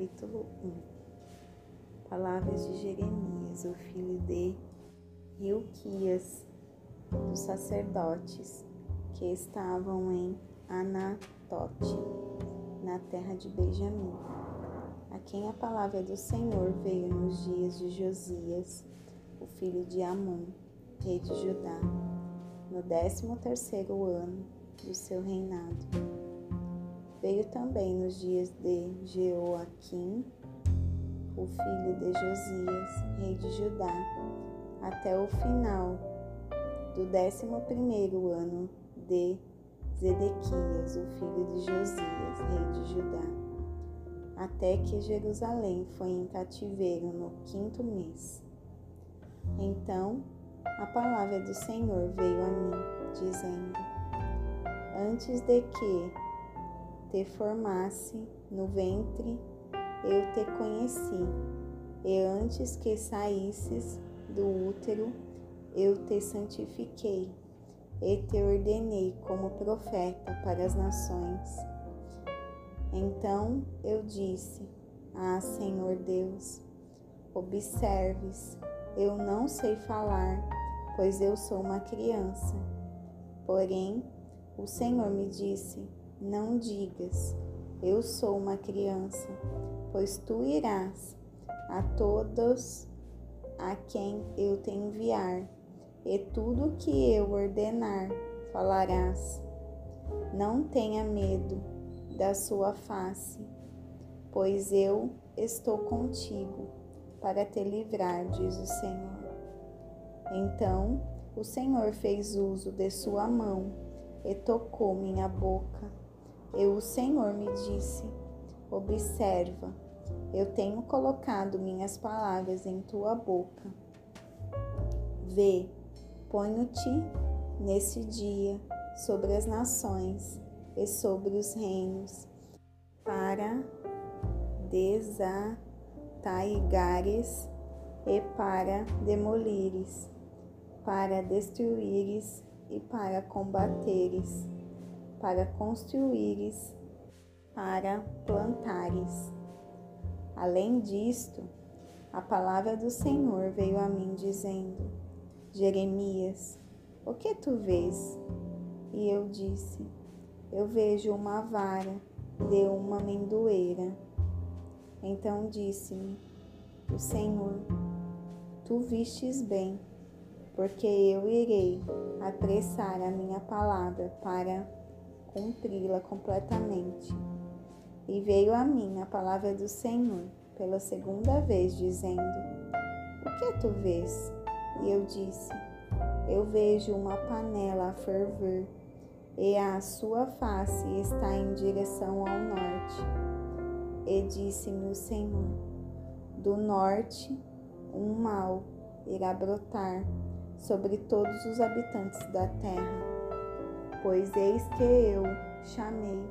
capítulo 1 Palavras de Jeremias, o filho de Hilquias, dos sacerdotes que estavam em Anatote, na terra de Benjamim, a quem a palavra do Senhor veio nos dias de Josias, o filho de Amon, rei de Judá, no décimo terceiro ano do seu reinado. Veio também nos dias de Jeoaquim, o filho de Josias, rei de Judá, até o final do décimo primeiro ano de Zedequias, o filho de Josias, rei de Judá, até que Jerusalém foi em cativeiro no quinto mês. Então a palavra do Senhor veio a mim, dizendo: Antes de que te formasse no ventre, eu te conheci, e antes que saísses do útero, eu te santifiquei e te ordenei como profeta para as nações. Então eu disse: Ah, Senhor Deus, observes eu não sei falar, pois eu sou uma criança. Porém, o Senhor me disse: Não digas, eu sou uma criança, pois tu irás a todos a quem eu te enviar, e tudo que eu ordenar falarás. Não tenha medo da sua face, pois eu estou contigo para te livrar, diz o Senhor. Então o Senhor fez uso de sua mão e tocou minha boca. E o Senhor me disse: Observa, eu tenho colocado minhas palavras em tua boca. Vê, ponho-te nesse dia sobre as nações e sobre os reinos, para desatar taigares e para demolires, para destruires e para combateres, para construíres, para plantares. Além disto, a palavra do Senhor veio a mim dizendo: Jeremias, o que tu vês? E eu disse: Eu vejo uma vara de uma amendoeira então disse-me o Senhor: Tu vistes bem, porque eu irei apressar a minha palavra para cumpri-la completamente. E veio a mim a palavra do Senhor pela segunda vez, dizendo: O que tu vês? E eu disse: Eu vejo uma panela a ferver, e a sua face está em direção ao norte e disse-me o Senhor: Do norte um mal irá brotar sobre todos os habitantes da terra, pois eis que eu chamei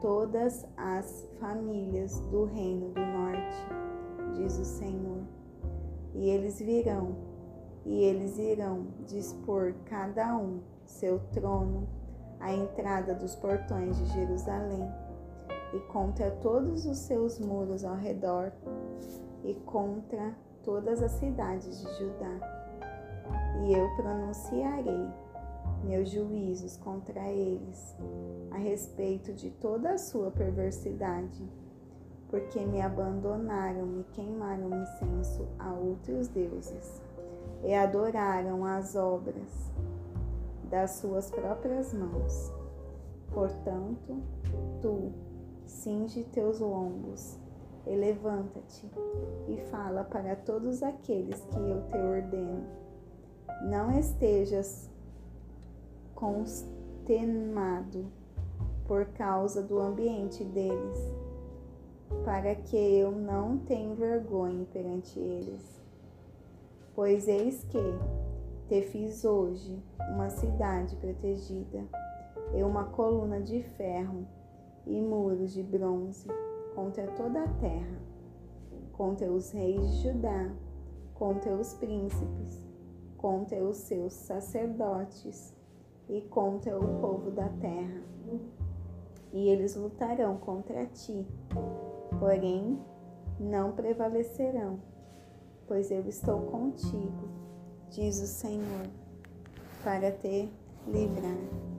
todas as famílias do reino do norte, diz o Senhor, e eles virão, e eles irão dispor cada um seu trono à entrada dos portões de Jerusalém e contra todos os seus muros ao redor, e contra todas as cidades de Judá. E eu pronunciarei meus juízos contra eles, a respeito de toda a sua perversidade, porque me abandonaram e queimaram incenso a outros deuses, e adoraram as obras das suas próprias mãos. Portanto, tu, cinge teus lombos e levanta-te e fala para todos aqueles que eu te ordeno. Não estejas consternado por causa do ambiente deles, para que eu não tenha vergonha perante eles. Pois eis que te fiz hoje uma cidade protegida e uma coluna de ferro e muros de bronze contra toda a terra, contra os reis de Judá, contra os príncipes, contra os seus sacerdotes e contra o povo da terra. E eles lutarão contra ti, porém não prevalecerão, pois eu estou contigo, diz o Senhor, para te livrar.